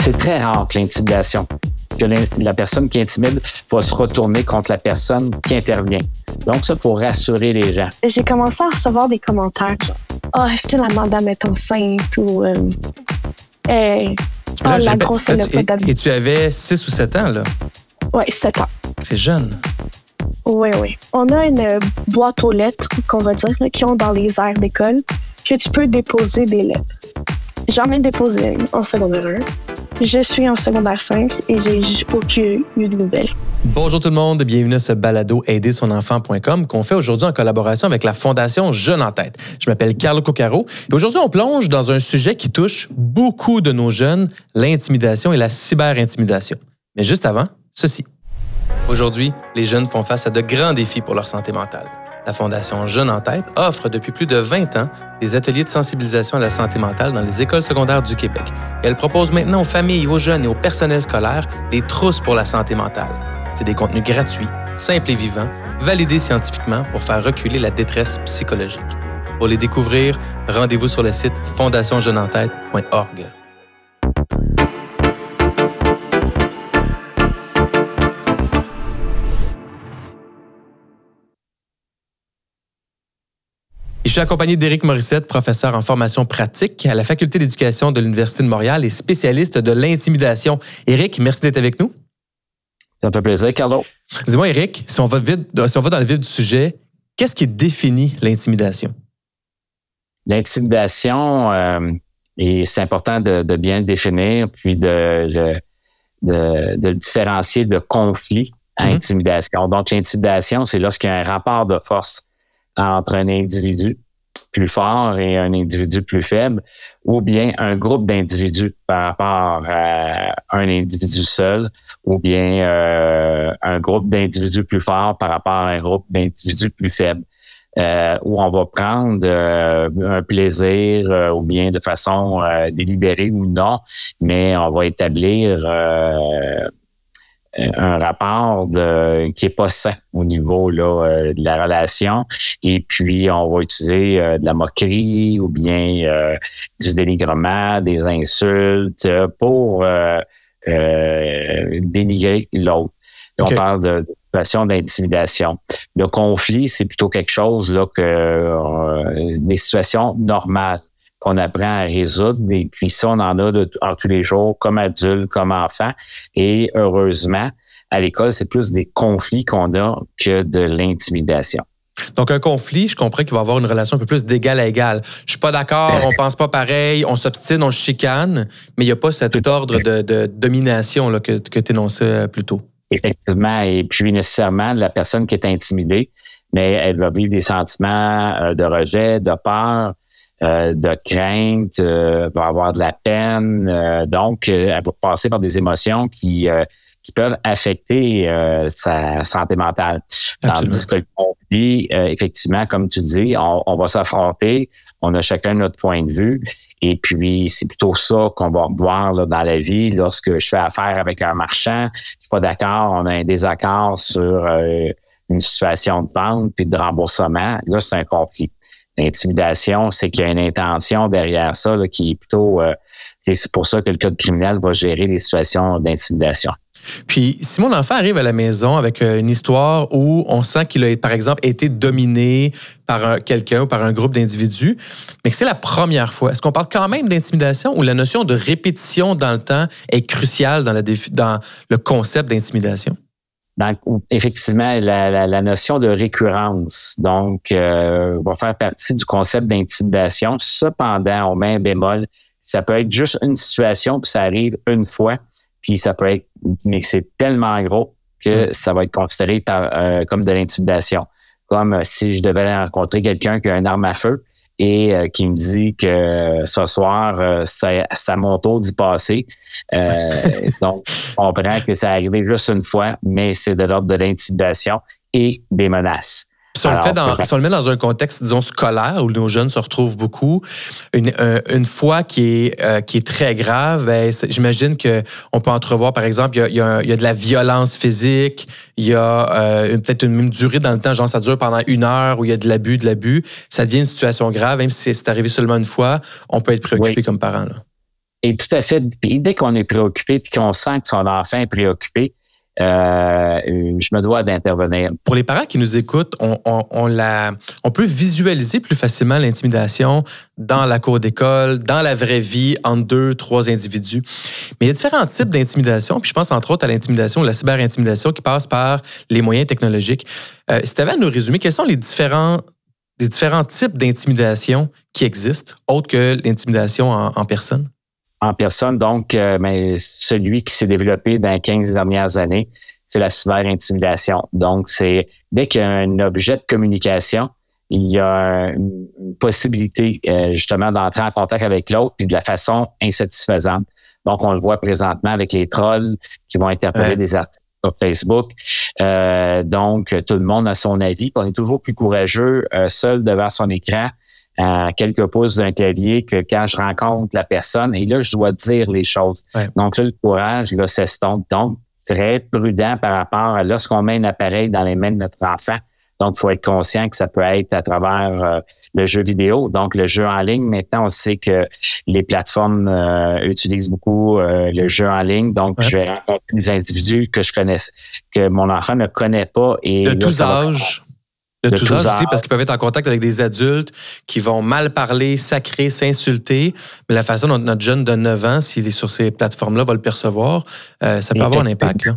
C'est très rare que l'intimidation, que la personne qui intimide va se retourner contre la personne qui intervient. Donc, ça, il faut rassurer les gens. J'ai commencé à recevoir des commentaires genre Ah, est-ce que la madame est enceinte ou euh, ah, la grosse et, et, et tu avais 6 ou 7 ans, là? Oui, 7 ans. C'est jeune. Oui, oui. On a une boîte aux lettres, qu'on va dire, qui ont dans les aires d'école, que tu peux déposer des lettres. J'en ai déposé une en secondaire 1. Je suis en secondaire 5 et j'ai aucune eu de nouvelles. Bonjour tout le monde, bienvenue à ce balado aidersonenfant.com qu'on fait aujourd'hui en collaboration avec la Fondation Jeune en tête. Je m'appelle Carlo Coccaro et aujourd'hui on plonge dans un sujet qui touche beaucoup de nos jeunes, l'intimidation et la cyberintimidation. Mais juste avant, ceci. Aujourd'hui, les jeunes font face à de grands défis pour leur santé mentale. La Fondation Jeunes en tête offre depuis plus de 20 ans des ateliers de sensibilisation à la santé mentale dans les écoles secondaires du Québec. elle propose maintenant aux familles, aux jeunes et au personnel scolaire des trousses pour la santé mentale. C'est des contenus gratuits, simples et vivants, validés scientifiquement pour faire reculer la détresse psychologique. Pour les découvrir, rendez-vous sur le site fondationjeuneentête.org. suis accompagné d'Éric Morissette, professeur en formation pratique à la Faculté d'éducation de l'Université de Montréal et spécialiste de l'intimidation. Éric, merci d'être avec nous. Ça me fait plaisir, Carlo. Dis-moi, Éric, si on, va si on va dans le vif du sujet, qu'est-ce qui définit l'intimidation? L'intimidation, euh, et c'est important de, bien le définir, puis de, de, le différencier de conflit à mm-hmm. intimidation. Donc, l'intimidation, c'est lorsqu'il y a un rapport de force entre un individu plus fort et un individu plus faible, ou bien un groupe d'individus par rapport à un individu seul, ou bien euh, un groupe d'individus plus forts par rapport à un groupe d'individus plus faibles. Euh, où on va prendre euh, un plaisir ou bien de façon délibérée ou non, mais on va établir euh, un rapport de, qui est pas sain au niveau là, euh, de la relation. Et puis, on va utiliser euh, de la moquerie ou bien du dénigrement, des insultes pour dénigrer l'autre. On parle de, situation d'intimidation. Le conflit, c'est plutôt quelque chose là que des situations normales qu'on apprend à résoudre. Et puis ça, on en a de, tous les jours, comme adulte, comme enfant. Et heureusement, à l'école, c'est plus des conflits qu'on a que de l'intimidation. Donc, un conflit, je comprends qu'il va avoir une relation un peu plus d'égal à égal. Je suis pas d'accord, on pense pas pareil, on s'obstine, on chicane, mais il n'y a pas cet ordre de, domination là, que, que tu énonçais euh, plus tôt. Effectivement. Et puis, nécessairement, la personne qui est intimidée, mais elle va vivre des sentiments euh, de rejet, de peur, euh, de crainte, euh, va avoir de la peine. Euh, donc, euh, elle va passer par des émotions qui, qui peuvent affecter sa santé mentale. Tandis que le conflit, effectivement, comme tu dis, on, on va s'affronter, on a chacun notre point de vue. Et puis, c'est plutôt ça qu'on va voir là, dans la vie. Lorsque je fais affaire avec un marchand, je suis pas d'accord, on a un désaccord sur une situation de vente et de remboursement. Là, c'est un conflit. L'intimidation, c'est qu'il y a une intention derrière ça qui est plutôt... Euh, c'est pour ça que le code criminel va gérer les situations d'intimidation. Puis, si mon enfant arrive à la maison avec euh, une histoire où on sent qu'il a, par exemple, été dominé par quelqu'un ou par un groupe d'individus, mais que c'est la première fois, est-ce qu'on parle quand même d'intimidation ou la notion de répétition dans le temps est cruciale dans, le concept d'intimidation? Donc, effectivement, la, la, notion de récurrence, donc, euh, va faire partie du concept d'intimidation. Cependant, au même bémol, ça peut être juste une situation, puis ça arrive une fois, puis ça peut être, mais c'est tellement gros que mm. ça va être considéré par, euh, comme de l'intimidation. Comme euh, si je devais rencontrer quelqu'un qui a une arme à feu, et euh, qui me dit que ce soir, euh, c'est à mon tour d'y passer. Euh, donc, on comprend que ça arrivé juste une fois, mais c'est de l'ordre de l'intimidation et des menaces. Si on, le fait dans, si on le met dans un contexte, disons, scolaire, où nos jeunes se retrouvent beaucoup, une, une fois qui est, euh, qui est très grave, ben, j'imagine qu'on peut entrevoir, par exemple, il y, a, y y de la violence physique, il y a euh, peut-être une même durée dans le temps, genre ça dure pendant une heure, où il y a de l'abus, de l'abus. Ça devient une situation grave, même si c'est arrivé seulement une fois, on peut être préoccupé comme parent. Là. Et tout à fait. dès qu'on est préoccupé puis qu'on sent que son enfant est préoccupé, euh, je me dois d'intervenir. Pour les parents qui nous écoutent, on, peut visualiser plus facilement l'intimidation dans la cour d'école, dans la vraie vie, entre deux, trois individus. Mais il y a différents types d'intimidation, puis je pense entre autres à l'intimidation, la cyberintimidation qui passe par les moyens technologiques. Euh, si tu avais à nous résumer, quels sont les différents, types d'intimidation qui existent, autres que l'intimidation en personne? En personne. Donc, euh, mais celui qui s'est développé dans les 15 dernières années, c'est la cyberintimidation. Donc, c'est dès qu'il y a un objet de communication, il y a une possibilité euh, justement d'entrer en contact avec l'autre et de la façon insatisfaisante. Donc, on le voit présentement avec les trolls qui vont interpeller des articles sur Facebook. Euh, donc, tout le monde a son avis. On est toujours plus courageux seul devant son écran à quelques pouces d'un clavier que quand je rencontre la personne, et là, je dois dire les choses. Donc là, le courage, là, s'estompe. Donc, très prudent par rapport à lorsqu'on met un appareil dans les mains de notre enfant. Donc, il faut être conscient que ça peut être à travers euh, le jeu vidéo. Donc, le jeu en ligne, maintenant, on sait que les plateformes euh, utilisent beaucoup euh, le jeu en ligne. Donc, je vais rencontrer des individus que je connais, que mon enfant ne connaît pas. Et de tous âges. De, tous âges aussi, parce qu'ils peuvent être en contact avec des adultes qui vont mal parler, sacrer, s'insulter. Mais la façon dont notre jeune de 9 ans, s'il est sur ces plateformes-là, va le percevoir, euh, ça peut avoir un impact. Là.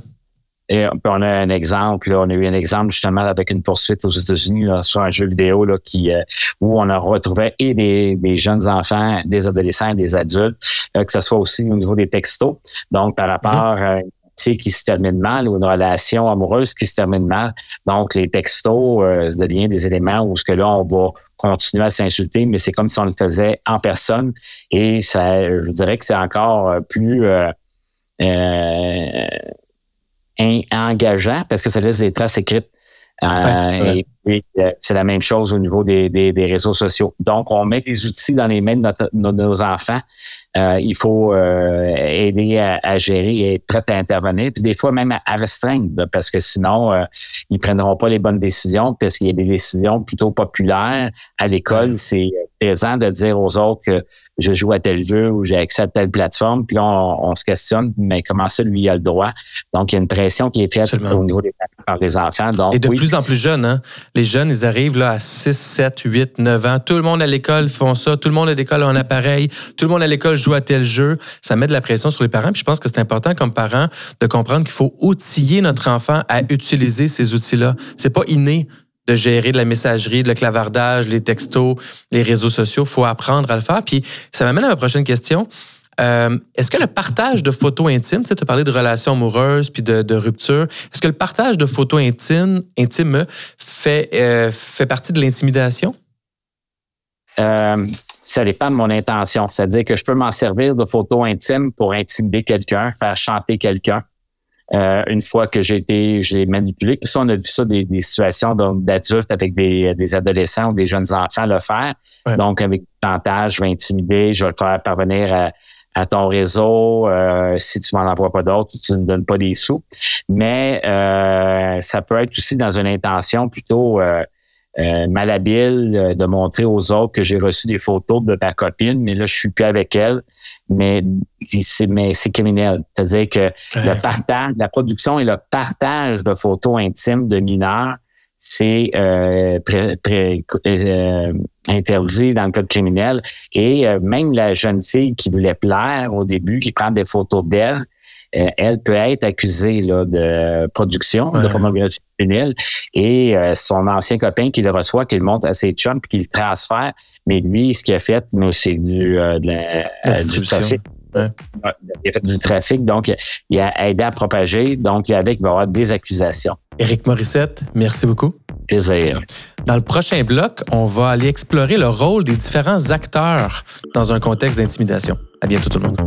Et on a un exemple, on a eu un exemple justement avec une poursuite aux États-Unis sur un jeu vidéo là, qui, euh, où on a retrouvé et des, des, jeunes enfants, des adolescents et des adultes, euh, que ce soit aussi au niveau des textos. Donc, par rapport à qui se termine mal ou une relation amoureuse qui se termine mal. Donc, les textos euh, deviennent des éléments où ce que là, on va continuer à s'insulter, mais c'est comme si on le faisait en personne. Et ça, je dirais que c'est encore euh, plus euh, euh engageant parce que ça laisse des traces écrites. Euh, et, c'est la même chose au niveau des, des, des, réseaux sociaux. Donc, on met des outils dans les mains de, notre, de nos enfants euh, il faut euh, aider à, gérer et être prêt à intervenir, puis des fois même à, restreindre, parce que sinon, euh, ils prendront pas les bonnes décisions, parce qu'il y a des décisions plutôt populaires à l'école. C'est présent de dire aux autres que je joue à tel jeu ou j'ai accès à telle plateforme, puis là, on, se questionne, mais comment ça, lui, il a le droit? Donc, il y a une pression qui est faite au niveau des par les enfants. Donc, Et de plus en plus jeunes, hein? Les jeunes, ils arrivent là à 6, 7, 8, 9 ans. Tout le monde à l'école font ça. Tout le monde à l'école a un appareil. Tout le monde à l'école joue à tel jeu. Ça met de la pression sur les parents. Puis je pense que c'est important comme parents de comprendre qu'il faut outiller notre enfant à utiliser ces outils-là. C'est pas inné de gérer de la messagerie, de le clavardage, les textos, les réseaux sociaux. faut apprendre à le faire. Puis ça m'amène à ma prochaine question. Euh, est-ce que le partage de photos intimes, tu sais, as parlé de relations amoureuses puis de, de rupture, est-ce que le partage de photos intimes, intimes fait, euh, fait partie de l'intimidation? Euh, ça dépend de mon intention. C'est-à-dire que je peux m'en servir de photos intimes pour intimider quelqu'un, faire chanter quelqu'un. Euh, une fois que j'ai été, j'ai manipulé. Puis ça, on a vu ça des, des situations d'adultes avec des, des, adolescents ou des jeunes enfants le faire. Donc, avec je vais intimider, je vais le faire parvenir à, à ton réseau. Euh, si tu m'en envoies pas d'autres, tu ne donnes pas des sous. Mais euh, ça peut être aussi dans une intention plutôt euh, euh malhabile de montrer aux autres que j'ai reçu des photos de ma copine, mais là, je suis plus avec elle mais c'est mais c'est criminel. C'est-à-dire que le partage, la production et le partage de photos intimes de mineurs, c'est euh, euh, interdit dans le code criminel. Et euh, même la jeune fille qui voulait plaire au début, qui prend des photos d'elle, elle peut être accusée là, de production de pornographie criminelle et son ancien copain qui le reçoit, qui le monte à ses chums puis qui le transfère. Mais lui, ce qu'il a fait, c'est du, du trafic. Il a fait du trafic, donc il a aidé à propager. Donc, avec, il va y avoir des accusations. Éric Morissette, merci beaucoup. Plaisir. Dans le prochain bloc, on va aller explorer le rôle des différents acteurs dans un contexte d'intimidation. À bientôt tout le monde.